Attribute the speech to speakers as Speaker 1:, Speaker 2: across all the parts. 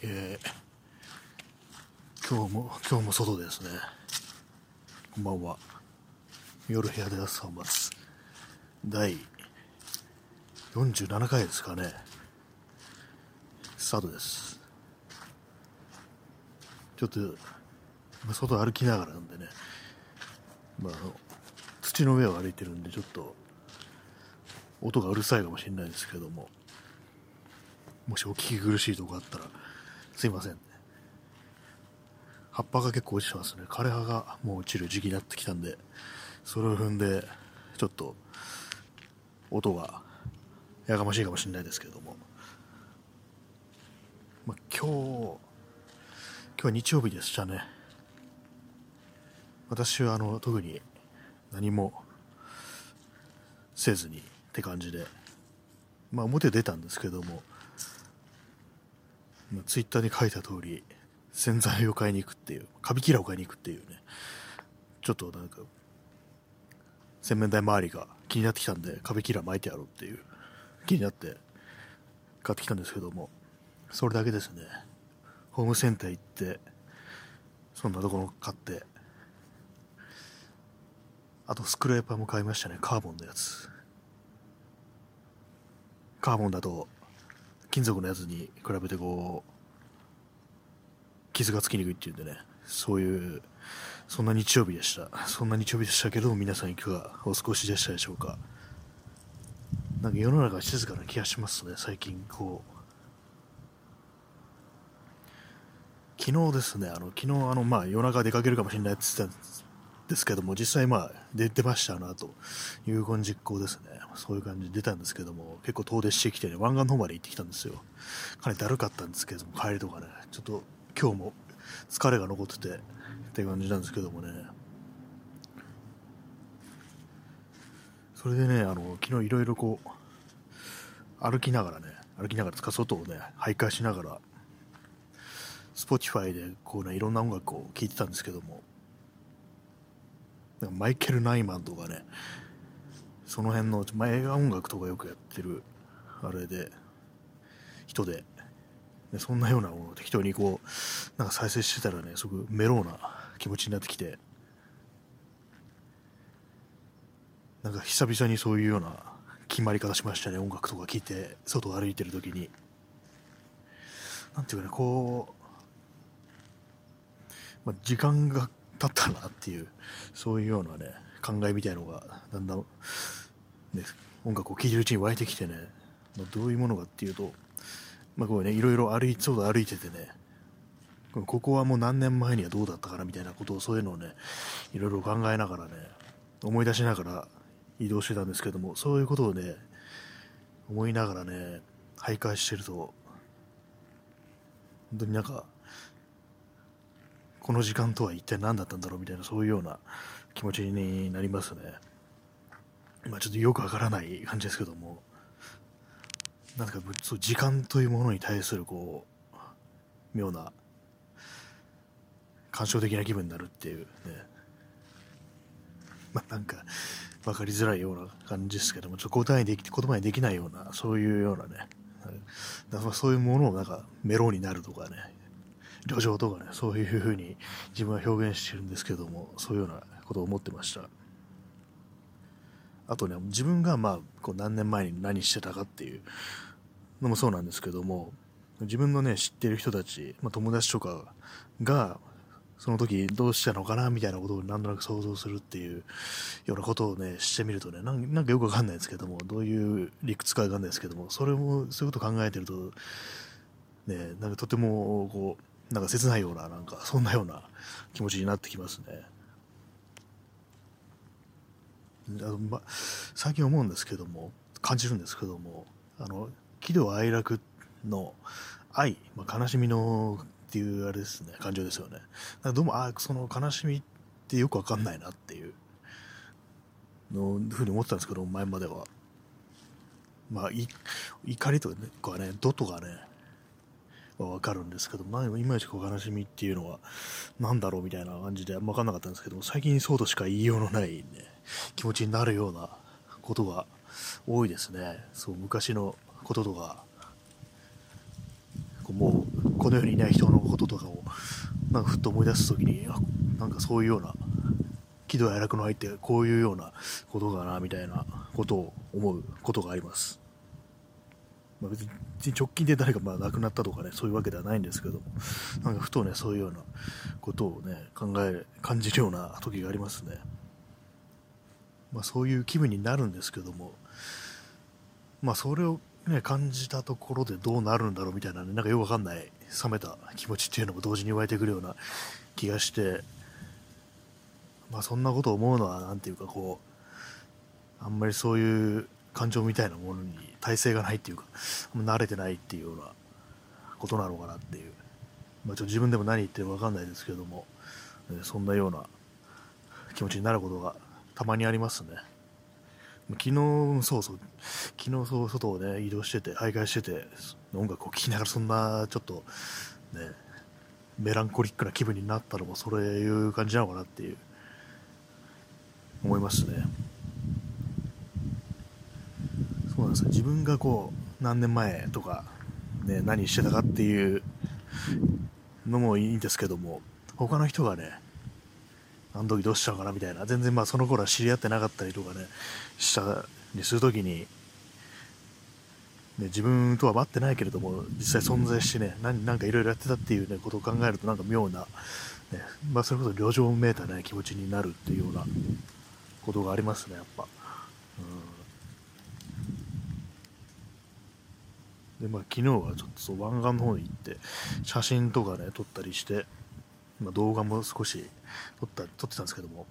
Speaker 1: えー、今日も、今日も外ですね。こんばんは。夜部屋で朝を待つ。第47回ですかね。スタートです。ちょっと、まあ、外歩きながらなんでね、まあ、あの、土の上を歩いてるんで、ちょっと、音がうるさいかもしれないですけども、もしお聞き苦しいとこあったら、すいませんね。葉っぱが結構落ちてますね。枯葉がもう落ちる時期になってきたんで、それを踏んで、ちょっと、音がやかましいかもしれないですけども。まあ、今日、今日は日曜日でしたね。私はあの特に何もせずにって感じで、まあ表出たんですけども、ツイッターに書いた通り洗剤を買いに行くっていうカビキラーを買いに行くっていうね。ちょっとなんか洗面台周りが気になってきたんでカビキラー巻いてやろうっていう気になって買ってきたんですけどもそれだけですね。ホームセンター行ってそんなところ買ってあとスクレーパーも買いましたね。カーボンのやつ。カーボンだと金属のやつに比べてこう傷がつきにくいっていうんでね。そういうそんな日曜日でした。そんな日曜日でしたけど皆さんいかがお過ごしでしたでしょうか。なんか世の中静かな気がしますね最近こう。昨日ですねあの昨日あのまあ夜中出かけるかもしれないって言ってたですけども実際まあ出てましたなと有言実行ですね。そういう感じで出たんですけども結構遠出してきてね湾岸の方まで行ってきたんですよ。かなりだるかったんですけども帰りとかね。ちょっと今日も疲れが残っててって感じなんですけどもね。それでねあの昨日いろいろこう歩きながらね歩きながらつか外をね徘徊しながら Spotify でこうねいろんな音楽を聴いてたんですけどもマイケル・ナイマンとかねその辺の、まあ、映画音楽とかよくやってるあれで人で。でそんなようなものを適当にこうなんか再生してたらねすごくメローな気持ちになってきて。なんか久々にそういうような決まり方しましたね音楽とか聴いて外を歩いてる時に。なんていうかねこう、まあ、時間が経ったなっていうそういうようなね考えみたいのがだんだん、ね、音楽を聴いてるうちに湧いてきてね、まあ、どういうものかっていうと、まあこうね、いろいろ歩いそう歩いててねここはもう何年前にはどうだったかなみたいなことをそういうのをねいろいろ考えながらね思い出しながら移動してたんですけどもそういうことをね思いながらね徘徊してると本当になんかこの時間とは一体何だったんだろうみたいなそういうような気持ちになりますね。まあちょっとよくわからない感じですけども、なんかそう時間というものに対するこう、妙な感傷的な気分になるっていうね。まあなんか分かりづらいような感じですけども、ちょっと答えにでき言葉にできないような、そういうようなね、だからそういうものをなんかメロになるとかね、旅情とかね、そういうふうに自分は表現してるんですけども、そういうようなことを思ってました。あとね、自分がまあ、こう何年前に何してたかっていうのもそうなんですけども、自分のね、知ってる人たち、まあ、友達とかが、その時どうしたのかなみたいなことをなんとなく想像するっていうようなことをね、してみるとね、なんかよくわかんないですけども、どういう理屈かわかんないですけども、それも、そういうこと考えてると、ね、なんかとても、こう、なんか切ないような、なんか、そんなような気持ちになってきますね。あま、最近思うんですけども感じるんですけどもあの喜怒哀楽の愛、まあ、悲しみのっていうあれですね感情ですよねどうもあその悲しみってよくわかんないなっていうのふうに思ってたんですけど前まではまあ怒りとかね怒とかねは分かるんですけど、まあ、いまいちこう悲しみっていうのは何だろうみたいな感じで分かんなかったんですけど最近そうとしか言いようのないね気持ちになるようなことが多いですねそう昔のこととかこうもうこの世にいない人のこととかをなんかふっと思い出す時にあなんかそういうような喜怒哀楽の入ってこういうようなことかなみたいなことを思うことがあります。まあ、別に直近で誰かまあ亡くなったとかねそういうわけではないんですけどもなんかふとねそういうようなことをね考え感じるような時がありますね。まあ、そういう気分になるんですけどもまあそれをね、感じたところでどうなるんだろうみたいな、ね、なんかよくわかんない冷めた気持ちっていうのも同時に湧いてくるような気がして、まあ、そんなことを思うのは何ていうかこうあんまりそういう感情みたいなものに耐性がないっていうか慣れてないっていうようなことなのかなっていう、まあ、ちょっと自分でも何言ってるか分かんないですけども、そんなような気持ちになることがたまにありますね。昨日、そうそう、昨日そう外をね、移動してて、徘徊してて、音楽を聴きながらそんな、ちょっと、ね、メランコリックな気分になったのも、そういう感じなのかなっていう、思いますね。うです。自分がこう、何年前とか、ね、何してたかっていうのもいいんですけども、他の人がね、あの時どうしたのかなみたいな、全然まあその頃は知り合ってなかったりとかね、したりするときに、ね、自分とは待ってないけれども、実際存在してね、何なんかいろいろやってたっていう、ね、ことを考えると、なんか妙な、ねまあ、それこそ旅情めいた、ね、気持ちになるっていうようなことがありますね、やっぱ。うん、でまあ、昨日はちょっと湾岸の方に行って写真とかね撮ったりして、まあ、動画も少し撮った撮ってたんですけども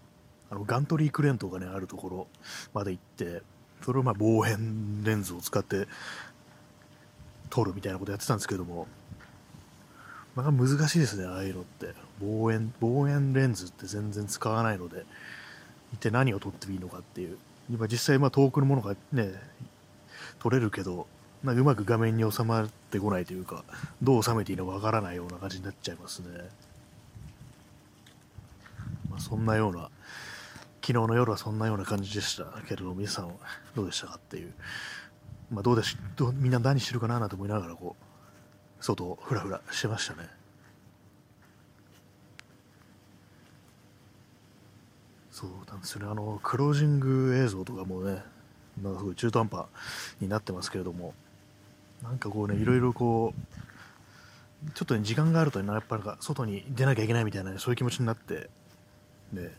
Speaker 1: あのガントリークレーントがねあるところまで行ってそれをまあ望遠レンズを使って撮るみたいなことやってたんですけども、まあ、難しいですねああいうのって。望遠望遠レンズって全然使わないので一体何を撮ってもいいのかっていう。今実際まあ遠くのものがね撮れるけどなんかうまく画面に収まってこないというかどう収めていいのかわからないような感じになっちゃいますね、まあ、そんなような昨日の夜はそんなような感じでしたけれども皆さんはどうでしたかっていう、まあ、どうでしどみんな何してるかななんて思いながらこう外をふらふらしてましたね。そうなんですよね。あのクロージング映像とかもねなんかすごい中途半端になってますけれどもなんかこうねいろいろこうちょっとね時間があるとねやっぱり外に出なきゃいけないみたいな、ね、そういう気持ちになってね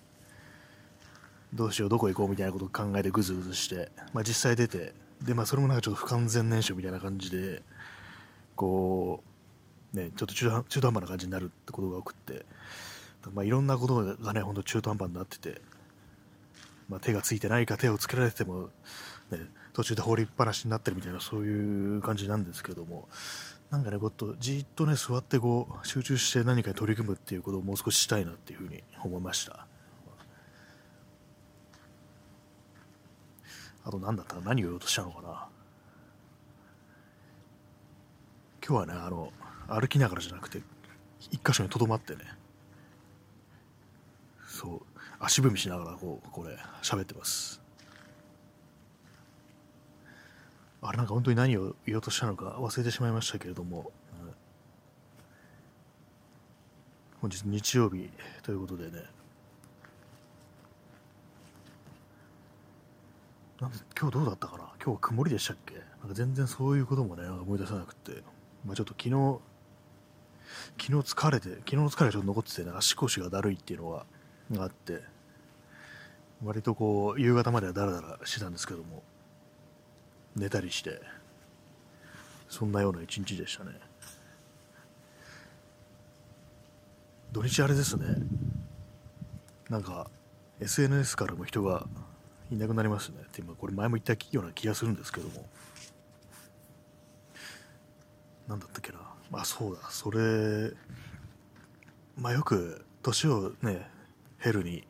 Speaker 1: どうしようどこ行こうみたいなことを考えてぐずぐずして、まあ、実際出てで、まあ、それもなんかちょっと不完全燃焼みたいな感じでこうねちょっと中途半端な感じになるってことが多くて、まあ、いろんなことがねほんと中途半端になってて、まあ、手がついてないか手をつけられても、ね、途中で放りっぱなしになってるみたいなそういう感じなんですけども。なんかね、こうとじっとね、座ってこう、集中して何かに取り組むっていうことをもう少ししたいなっていうふうに思いました。あと何だったか何を言おうとしたのかな？今日はねあの歩きながらじゃなくて一箇所にとどまってね。そう足踏みしながらこうこれ喋ってます。あれなんか本当に何を言おうとしたのか忘れてしまいましたけれども、本日日曜日ということでね。なん今日どうだったかな？今日は曇りでしたっけ？なんか全然そういうこともね思い出さなくて、まあ、ちょっと昨日昨日疲れて昨日の疲れがちょっと残っててね足腰がだるいっていうのがあって。割とこう夕方まではだらだらしてたんですけども。寝たりしてそんなような一日でしたね。土日あれですね。なんか SNS からも人がいなくなりますね。って今これ前も言ったような気がするんですけども。何だったっけな。あそうだ。それまあよく年をね減るに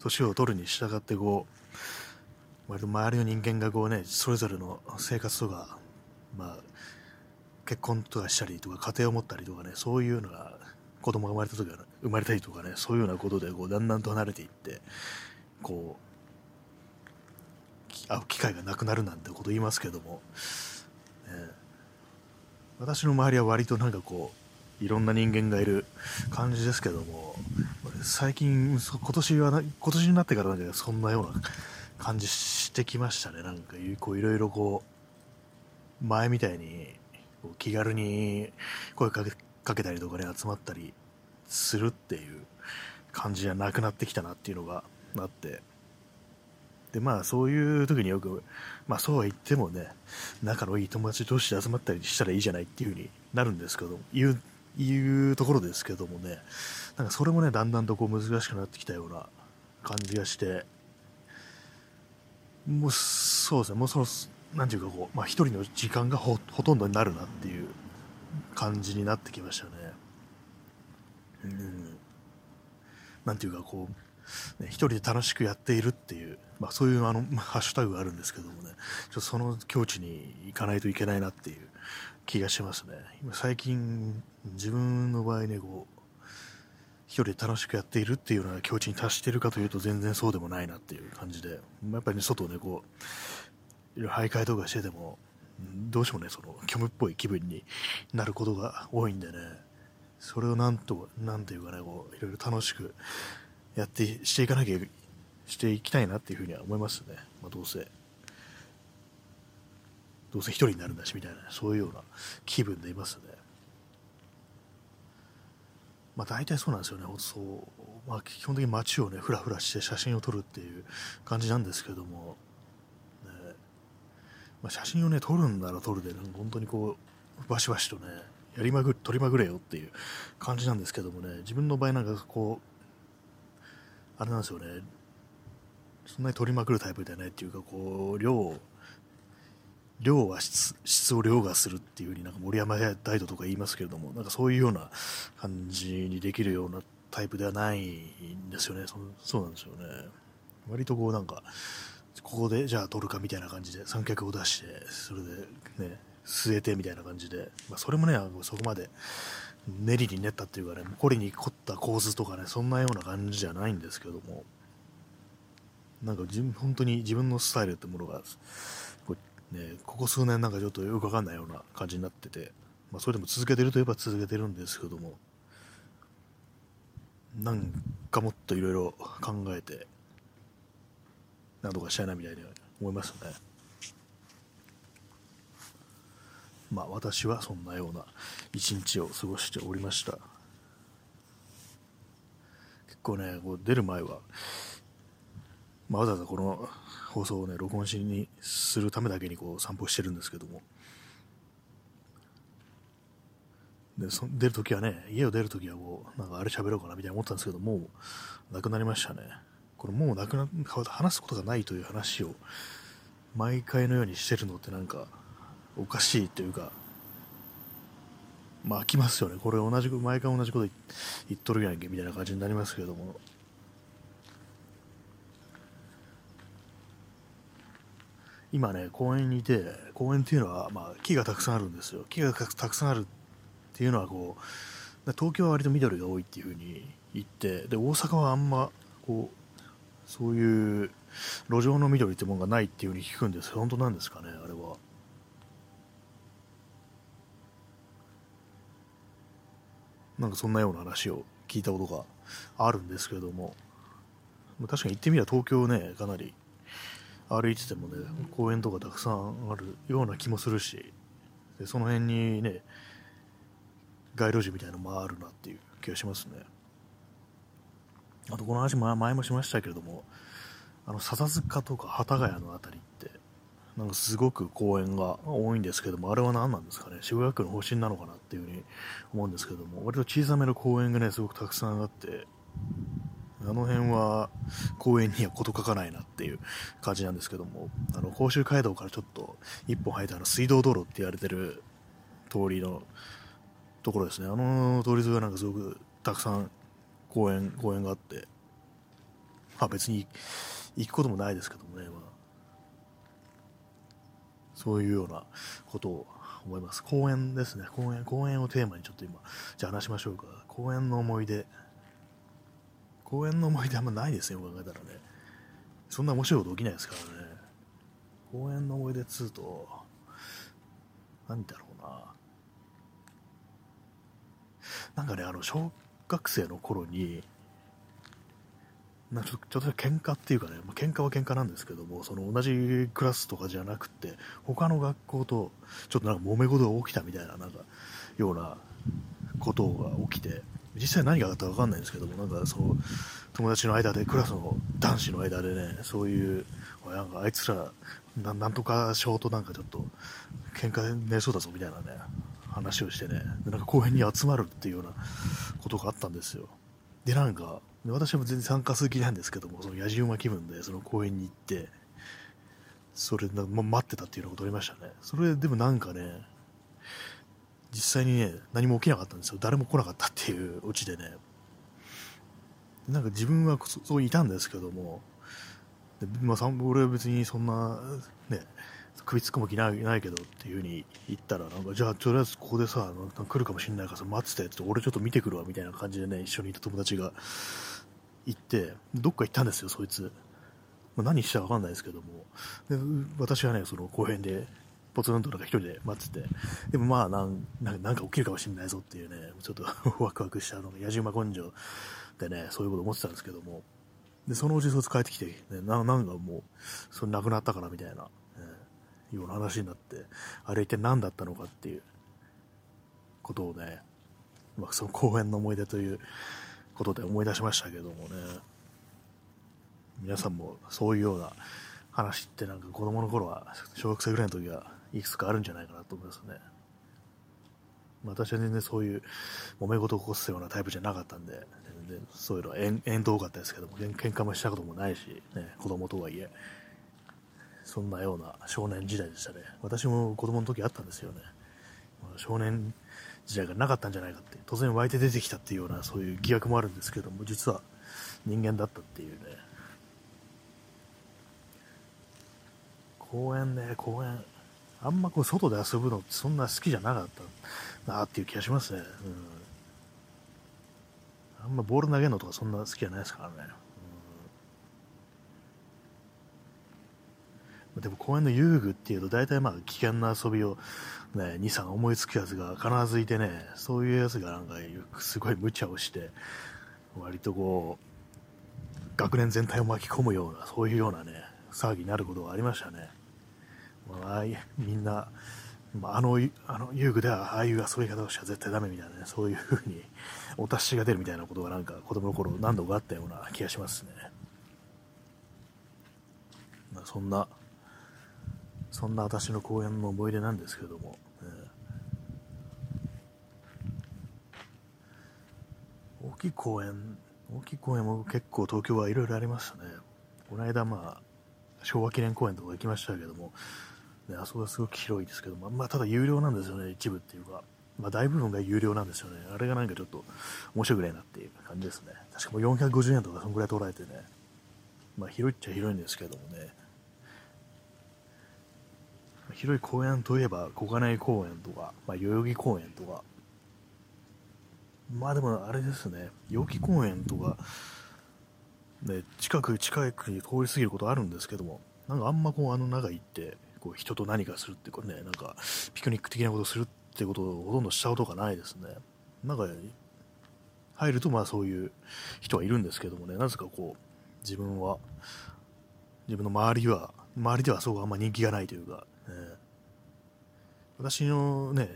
Speaker 1: 年を取るに従ってこう割と周りの人間がこうねそれぞれの生活とかまあ結婚とかしたりとか家庭を持ったりとかねそういうのが子供が生まれた時は生まれたりとかねそういうようなことでこうだんだんと離れていってこう会う機会がなくなるなんてこと言いますけども、ね、私の周りは割となんかこういろんな人間がいる感じですけども、最近、今年は、今年になってからなんかそんなような感じしてきましたね。なんか、こういろいろこう、前みたいに気軽に声かけかけたりとかね、集まったりするっていう感じじゃなくなってきたなっていうのがあって、で、まあそういう時によく、まあそうは言ってもね、仲のいい友達同士で集まったりしたらいいじゃないっていう風になるんですけど、言う、いうところですけどもね、なんかそれもね、だんだんとこう難しくなってきたような感じがして、もうそうですね、もうその、なんていうかこう、まあ一人の時間がほとんどになるなっていう感じになってきましたね。うん。なんていうかこう、ね、一人で楽しくやっているっていう、まあそういうあの、ハッシュタグがあるんですけどもね、ちょっとその境地に行かないといけないなっていう気がしますね。今最近、自分の場合ね、こう、一人で楽しくやっているっていうような境地に達しているかというと全然そうでもないなっていう感じで、やっぱりね、外をね、こう、徘徊とかしてても、どうしてもね、その虚無っぽい気分になることが多いんでね、それをなんと、なんていうかね、こう、いろいろ楽しくやって、していかなきゃ、していきたいなっていうふうには思いますね。まあ、どうせ、どうせ一人になるんだし、みたいな、そういうような気分でいますね。まあ大体そうなんですよね、そう、まあ、基本的に街をね、ふらふらして写真を撮るっていう感じなんですけども、ね。まあ、写真をね、撮るんなら撮るで、本当にこう、バシバシとね、やりまぐ取りまぐれよっていう感じなんですけどもね、自分の場合なんかこう、あれなんですよね、そんなに取りまくるタイプではないっていうか、こう、量、量は質質を凌駕するっていう風になんか森山大斗とか言いますけれども、なんかそういうような感じにできるようなタイプではないんですよね。そそうなんですよね。割とこうなんか、ここでじゃあ取るかみたいな感じで三脚を出して、それでね、据えてみたいな感じで、まあ、それもね、そこまで練りに練ったっていうかね、これに凝った構図とかね、そんなような感じじゃないんですけども、なんか本当に自分のスタイルってものが、ね、ここ数年なんかちょっとよくわかんないような感じになってて、まあ、それでも続けてるといえば続けてるんですけども、なんかもっといろいろ考えて、なんとかしたいなみたいに思いますね。まあ私はそんなような一日を過ごしておりました結構ねこう出る前は、まあ、わざわざこの放送をね録音しにするためだけにこう散歩してるんですけどもでそ出るときはね家を出るときはこうなんかあれ喋ろうかなみたいに思ったんですけどもうなくなりましたねこれもうなくな話すことがないという話を毎回のようにしてるのってなんかおかしいというか、まあ飽きますよね。これ同じく、毎回同じこと言っとるやんけみたいな感じになりますけども。今ね、公園にいて、公園っていうのは、まあ、木がたくさんあるんですよ。木がたくさんあるっていうのは、こう、東京は割と緑が多いっていうふうに言って、で、大阪はあんま、こう、そういう路上の緑ってもんがないっていうふうに聞くんです本当なんですかね、あれは。なんかそんなような話を聞いたことがあるんですけれども、確かに行ってみれば東京ね、かなり歩いててもね、公園とかたくさんあるような気もするし、でその辺にね、街路樹みたいなのもあるなっていう気がしますね。あとこの話前もしましたけれども、あの笹塚とか幡ヶ谷の辺りってなんかすごく公園が多いんですけども、あれは何なんですかね、渋谷区の方針なのかなっていうふうに思うんですけども、割と小さめの公園がね、すごくたくさんあって、あの辺は公園には事欠かないなっていう感じなんですけども、あの甲州街道からちょっと一本入ったあの水道道路って言われてる通りのところですね、あの通り沿いはなんかすごくたくさん公園、公園があって、まあ別に行くこともないですけどもね、まあそういうようなことを思います。公園ですね。公園、公園をテーマにちょっと今、じゃあ話しましょうか。公園の思い出。公園の思い出あんまないですよ、考えたらね。そんな面白いこと起きないですからね。公園の思い出つうと、何だろうな。なんかね、あの、小学生の頃に、なんかちょちょっと喧嘩っていうかね、まあ、喧嘩は喧嘩なんですけども、その同じクラスとかじゃなくて、他の学校とちょっとなんか揉め事が起きたみたいな、なんか、ようなことが起きて、実際何があったか分かんないんですけども、なんかそう、友達の間で、クラスの男子の間でね、そういう、なんかあいつらな、んとか賞となんかちょっと、喧嘩で寝そうだぞみたいなね、話をしてね、でなんか公園に集まるっていうようなことがあったんですよ。で、なんか、私も全然参加する気なんですけども、その野じ馬気分でその公園に行って、それな、ま、待ってたっていうようなことありましたね。それでもなんかね、実際にね、何も起きなかったんですよ。誰も来なかったっていうオチでね。なんか自分はそういたんですけども、でまあ、俺は別にそんな、ね、首突っ込む気ないないけどっていう風に言ったら、なんかじゃあとりあえずここでさ、来るかもしれないからさ、待っててって、俺ちょっと見てくるわみたいな感じでね、一緒にいた友達が行って、どっか行ったんですよ、そいつ。まあ、何したか分かんないですけども、で私はね、その公園でポツンとなんか一人で待ってて、でもまあなんなんか起きるかもしれないぞっていうね、ちょっと ワクワクしたのが、野じ馬根性でね、そういうこと思ってたんですけども、で、そのうちそいつ帰ってきて、ね、ななんかもう、それ亡くなったからみたいな、えような話になって、あれ一体何だったのかっていうことをね、まあ、その公園の思い出ということで思い出しましたけどもね、皆さんもそういうような話ってなんか子供の頃は、小学生ぐらいの時はいくつかあるんじゃないかなと思いますね。私は全然そういう揉め事を起こすようなタイプじゃなかったんで、全然そういうのは縁遠遠かったですけども、喧嘩もしたこともないし、ね、子供とはいえ、そんなような少年時代でしたね。私も子供の時あったんですよね。少年時代がなかったんじゃないかって、突然湧いて出てきたっていうようなそういう疑惑もあるんですけども、実は人間だったっていうね。公園ね、公園。あんまこう外で遊ぶのってそんな好きじゃなかったなっていう気がしますね。うん、あんまボール投げるのとかそんな好きじゃないですからね。うん、でも公園の遊具っていうと大体まあ危険な遊びをね、2、3思いつくやつが必ずいてね、そういうやつがなんかすごい無茶をして、割とこう、学年全体を巻き込むような、そういうようなね、騒ぎになることがありましたね。あ、みんな、まあ、あのあの遊具ではああいう遊び方をしちゃ絶対ダメみたいなねそういう風にお達しが出るみたいなことがなんか子供の頃何度かあったような気がしますね、まあ、そんなそんな私の公園の思い出なんですけども、大きい公園大きい公園も結構東京はいろいろありましたね。この間まあ昭和記念公園とか行きましたけどもね、あそこはすごく広いですけども、まあ、ただ有料なんですよね、一部っていうか。まあ、大部分が有料なんですよね。あれがなんかちょっと面白くないなっていう感じですね。確かもう450円とかそんぐらい取られてね。まあ、広いっちゃ広いんですけどもね。広い公園といえば、小金井公園とか、まあ、代々木公園とか。まあでもあれですね、代々木公園とか、ね、近く近くに通り過ぎることあるんですけども、なんかあんまこうあの中行ってこう人と何かするってこれねなんかピクニック的なことをするってことをほとんどしたことがないですね。なんか入るとまあそういう人はいるんですけどもねなぜかこう自分は自分の周りは周りではそうあんま人気がないというか、ね、私のね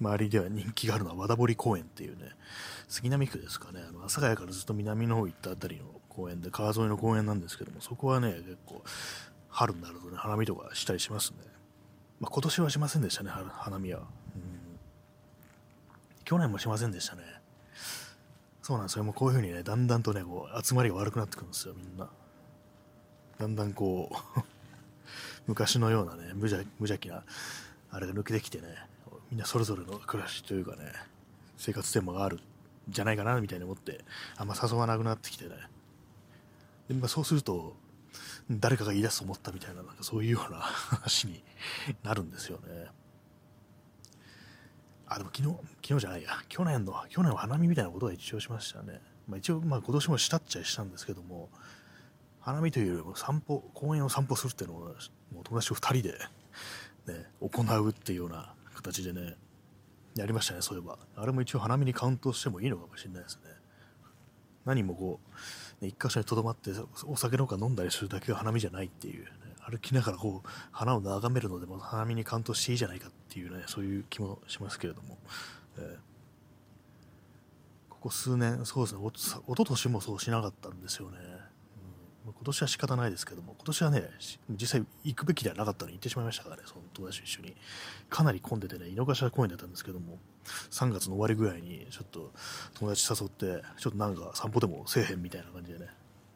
Speaker 1: 周りでは人気があるのは和田堀公園っていうね杉並区ですかね。あの阿佐ヶ谷からずっと南の方行った辺りの公園で川沿いの公園なんですけどもそこはね結構春になるとね、花見とかしたりしますね。まあ、今年はしませんでしたね、花見は。うん、去年もしませんでしたね。そうなんですよ。もうこういう風にね、だんだんとね、こう、集まりが悪くなってくるんですよ、みんな。だんだんこう 昔のようなね、無邪無邪気な、あれが抜けてきてね、みんなそれぞれの暮らしというかね、生活テーマがあるんじゃないかな、みたいに思って、あんま誘わなくなってきてね。でまあ、そうすると、誰かが言い出すと思ったみたいな、なんかそういうような 話になるんですよね。あ、でも昨日、昨日じゃないや、去年の、去年は花見みたいなことは一応しましたね。まあ、一応、まあ今年もしたっちゃしたんですけども、花見というよりも散歩、公園を散歩するっていうのを、もう友達と2人で、ね、行うっていうような形でね、やりましたね、そういえば。あれも一応花見にカウントしてもいいのかもしれないですね。何もこう、一箇所にとどまってお酒のほか飲んだりするだけが花見じゃないっていう、ね、歩きながらこう花を眺めるのでも花見にカウントしていいじゃないかっていうね、そういう気もしますけれども。えーここ数年、そうですね、おおととしもそうしなかったんですよね。うん、今年は仕方ないですけども、今年はね、実際行くべきではなかったのに行ってしまいましたからね、その友達と一緒に。かなり混んでてね、井の頭公園だったんですけども、3月の終わりぐらいに、ちょっと友達誘って、ちょっとなんか散歩でもせえへんみたいな感じでね、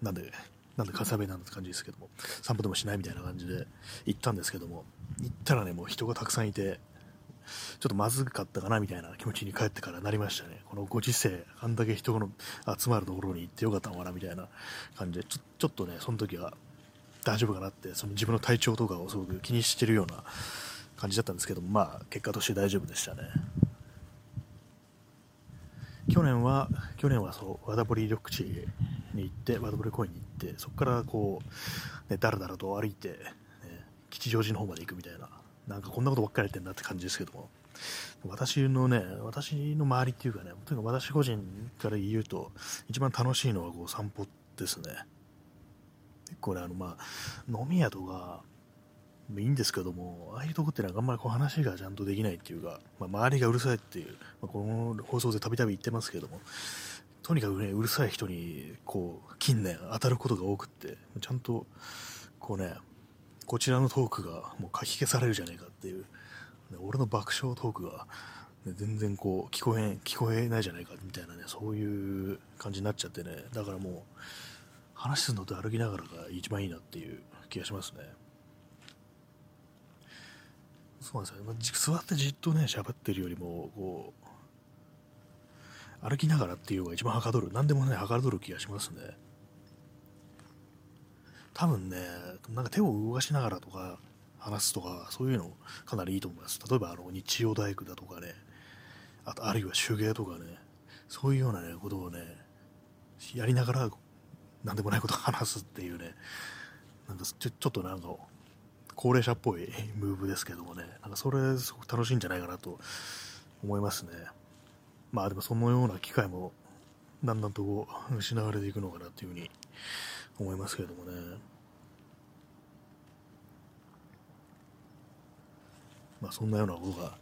Speaker 1: なんで、なんで関西弁なんて感じですけども、散歩でもしないみたいな感じで行ったんですけども、行ったらね、もう人がたくさんいて、ちょっとまずかったかなみたいな気持ちに帰ってからなりましたね。このご時世、あんだけ人の集まるところに行ってよかったのかなみたいな感じで、ちょちょっとね、その時は大丈夫かなって、その自分の体調とかをすごく気にしてるような感じだったんですけども、まあ、結果として大丈夫でしたね。去年は、去年はそう、和田堀緑地に行って、和田堀公園に行って、そこからこう、ね、だらだらと歩いて、ね、吉祥寺の方まで行くみたいななんかこんなことばっかりやってんだって感じですけども、私のね、私の周りっていうかね、とにかく私個人から言うと、一番楽しいのはこう散歩ですね。結構ね、あの、まあ、飲み屋とか、いいんですけども、ああいうとこってなんかあんまりこう話がちゃんとできないっていうか、まあ、周りがうるさいっていう、まあ、この放送でたびたび言ってますけども、とにかくね、うるさい人に、こう、近年当たることが多くって、ちゃんと、こうね、こちらのトークがもうかき消されるじゃねえかっていう、俺の爆笑トークが、ね、全然こう聞こえん聞こえないじゃないかみたいなねそういう感じになっちゃってねだからもう話すのと歩きながらが一番いいなっていう気がしますね。そうなんですよ、まあ、座ってじっとね喋ってるよりもこう歩きながらっていうのが一番はかどる何でもねはかどる気がしますね。多分ね、なんか手を動かしながらとか話すとか、そういうのかなりいいと思います。例えば、あの、日曜大工だとかね、あと、あるいは手芸とかね、そういうようなね、ことをね、やりながら、なんでもないことを話すっていうね、なんかちょちょっとなんか、高齢者っぽい ムーブですけどもね、なんかそれすごく楽しいんじゃないかなと思いますね。まあでもそのような機会もだんだんと失われていくのかなっていうふうに思いますけれどもね。まあ、そんなようなことが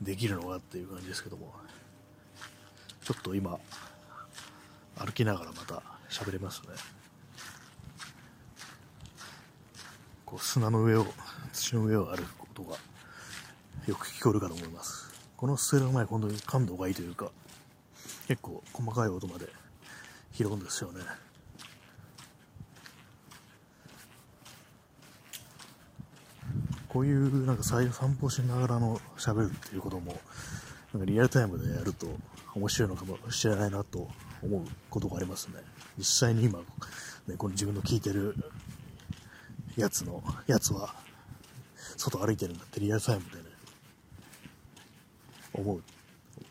Speaker 1: できるのかっていう感じですけども、ちょっと今、歩きながらまた喋れますね。こう砂の上を、土の上を歩くことがよく聞こえるかと思います。このステレオ前、本当に感度がいいというか、結構細かい音まで拾うんですよね。こういうなんか散歩しながらの喋るっていうことも、なんかリアルタイムでやると面白いのかもしれないなと思うことがありますね。実際に今、ね、この自分の聞いてるやつの、やつは、外歩いてるんだってリアルタイムでね、思う、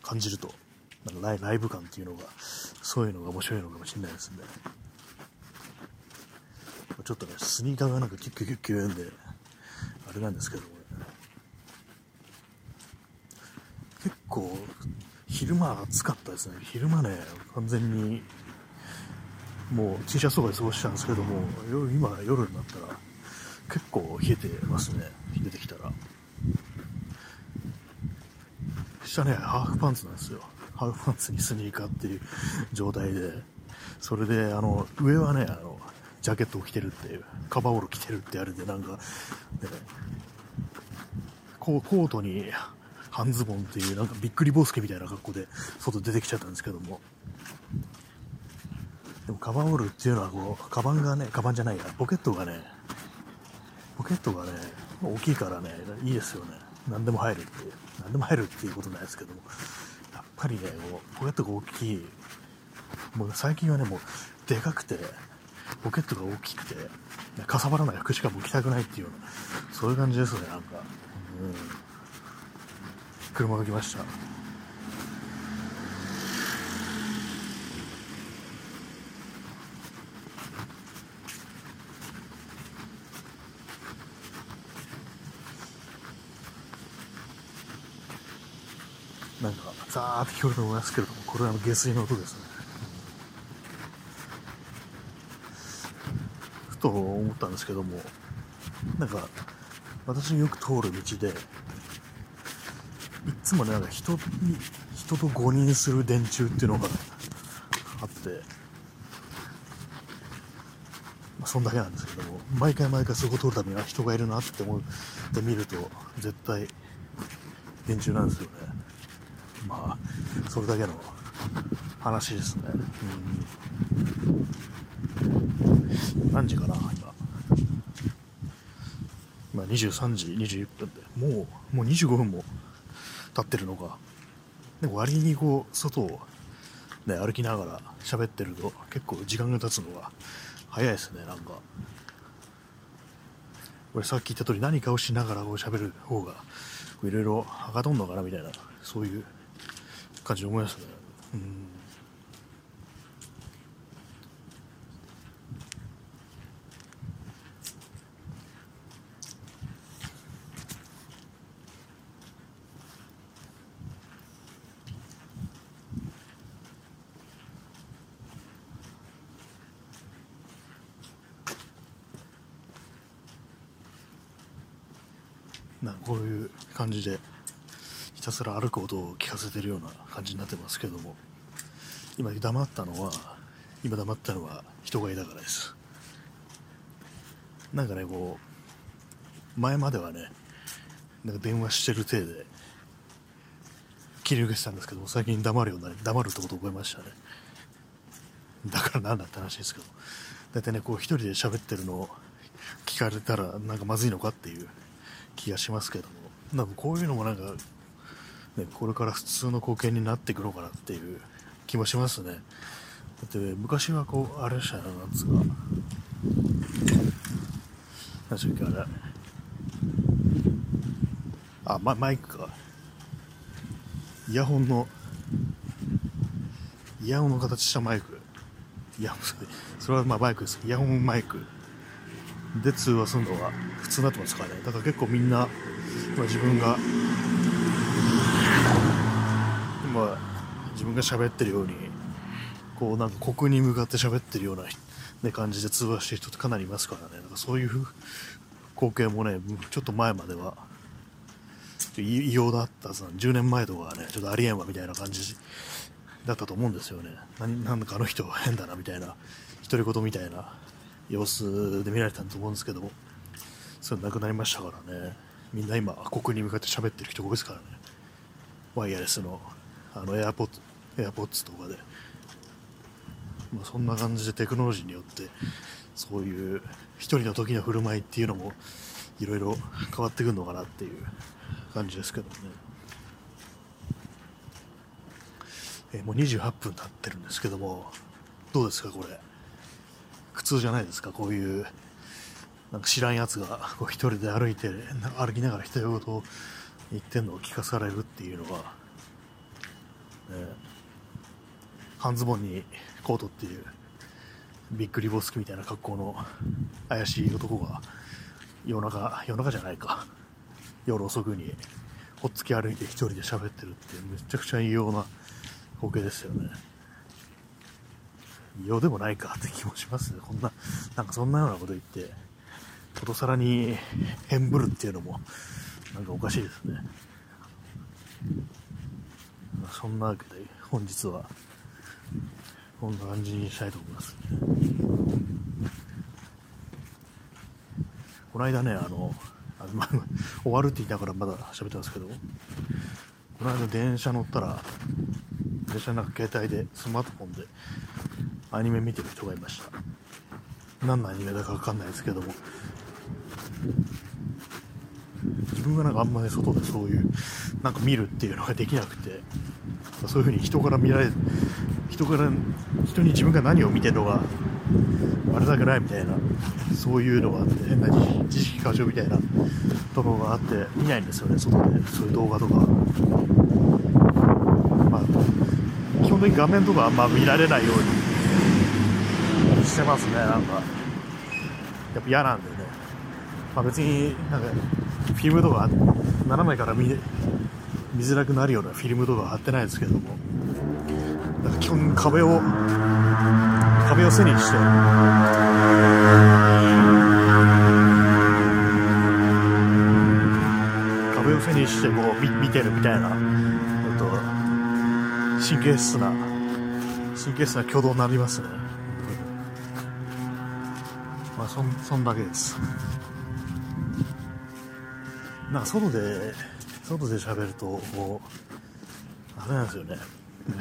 Speaker 1: 感じると、なんかライライブ感っていうのが、そういうのが面白いのかもしれないですね。ちょっとね、スニーカーがなんかキュッキュッキュッキュ言うんで、あれなんですけど、結構、昼間暑かったですね。昼間ね、完全に、もう T シャツとかで過ごしたんですけども、夜今夜になったら、結構冷えてますね。出てきたら。下ね、ハーフパンツなんですよ。ハーフパンツにスニーカーっていう状態で、それで、あの、上はね、あの、ジャケットを着てるっていう、カバーオール着てるってあれで、なんか、ね、コートに半ズボンっていう、なんかびっくりボスケみたいな格好で外出てきちゃったんですけども、でもカバーオールっていうのはこう、カバンがね、カバンじゃないや、ポケットがね、ポケットがね、大きいからね、いいですよね。何でも入るって。何でも入るっていうことないですけども、やっぱりね、こうポケットが大きい、もう最近はね、もうでかくて、ポケットが大きくて、かさばらない服しか着たくないっていうような、そういう感じですね、なんか。うん。車が来ました。なんかザーって聞こえると思いますけれどもこれは下水の音ですね。ふと思ったんですけどもなんか私よく通る道でいつもねなんか人人と誤認する電柱っていうのがあってまあ、そんだけなんですけども毎回毎回そこ通るたびには人がいるなって思って見ると絶対電柱なんですよね。まあそれだけの話ですね。何時かな今。今23時21分。でもうもう25分も経ってるのか。で割にこう外をね歩きながら喋ってると結構時間が経つのが早いですねなんか。俺さっき言った通り何かをしながらこう喋る方がいろいろはかどんのかなみたいなそういう感じで思いますね。うん。なんこういう感じで。ひたすら歩く音を聞かせてるような感じになってますけども今黙ったのは今黙ったのは人がいたからです。なんかねこう前まではねなんか電話してる体で切り抜けてたんですけども最近黙るようになり黙るってことを覚えましたね。だからなんだって話ですけど大体ねこう一人で喋ってるのを聞かれたらなんかまずいのかっていう気がしますけども。なんかこういうのもなんか、ね、これから普通の光景になっていくのかなっていう気もしますね。だって昔はこうあれでしたよなんつうか。何しっけあれ。あ、ま、マイクか。イヤホンのイヤホンの形したマイク。いやそれはまあマイクです。イヤホンマイク。で通話するのが普通になってますからね。だから結構みんな今自分が今自分が喋ってるようにこうなんか国に向かって喋ってるような、ね、感じで通話してる人ってかなりいますからね。だかそういう光景もねちょっと前までは異様だったさ10年前とかはねちょっとありえんわみたいな感じだったと思うんですよね。何なんかあの人変だなみたいな独り言みたいな様子で見られたと思うんですけどもそれなくなりましたからね。みんな今国に向かって喋ってる人多いですからね。ワイヤレスのあのエアポッエアポッツとかで、まあ、そんな感じでテクノロジーによってそういう一人の時の振る舞いっていうのもいろいろ変わってくるのかなっていう感じですけどね、えー、もう28分経ってるんですけどもどうですかこれ？苦痛じゃないですか？こういうなんか知らんやつがこう一人で歩いて歩きながら独り言を言ってんのを聞かされるっていうのは、ね、半ズボンにコートっていうビッグリボスキみたいな格好の怪しい男が夜中夜中じゃないか夜遅くにほっつき歩いて一人で喋ってるってめちゃくちゃ異様な光景ですよね。ようでもないかって気もしますね。こんな、なんかそんなようなこと言って、ことさらに変ぶるっていうのも、なんかおかしいですね。そんなわけで、本日は、こんな感じにしたいと思います、この間ね、あの、あま終わるって言いながらまだ喋ってますけど、この間電車乗ったら、電車の中携帯で、スマートフォンで、アニメ見てる人がいました何のアニメだか分かんないですけども分がなんかあんまり外でそういうなんか見るっていうのができなくてそういうふうに人から見られ人から人に自分が何を見てるのがあれだけないみたいなそういうのがあって変な知識過剰みたいなところがあって見ないんですよね外で。そういう動画とか。まあ基本的に画面とかあんま見られないようにしてますねなんか。やっぱ嫌なんでね、まあ、別になんかフィルムとか斜めから見見づらくなるようなフィルムとか貼ってないですけども。なんか基本壁を壁を背にして。壁を背にしてこう見見てるみたいな。あと神経質な神経質な挙動になりますね。まあそんそんだけです。なんか外で外で喋るともうあれなんですよね。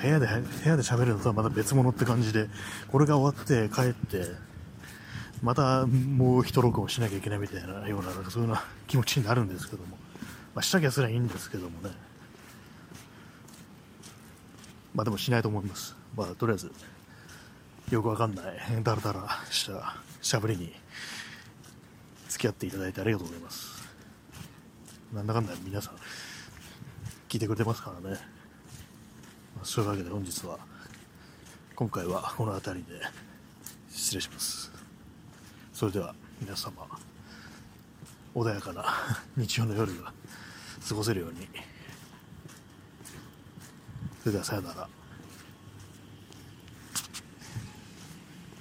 Speaker 1: 部屋で部屋で喋るのとはまた別物って感じでこれが終わって帰ってまたもう一録音しなきゃいけないみたいなようななんかそういうような気持ちになるんですけども、まあ、したきゃすらいいんですけどもね。まあでもしないと思います。まあとりあえずよくわかんないダラダラしたしゃべりに付き合っていただいてありがとうございます。なんだかんだ皆さん聞いてくれてますからね、まあ、そういうわけで本日は今回はこの辺りで失礼します。それでは皆様穏やかな日曜の夜が過ごせるように。それではさよなら。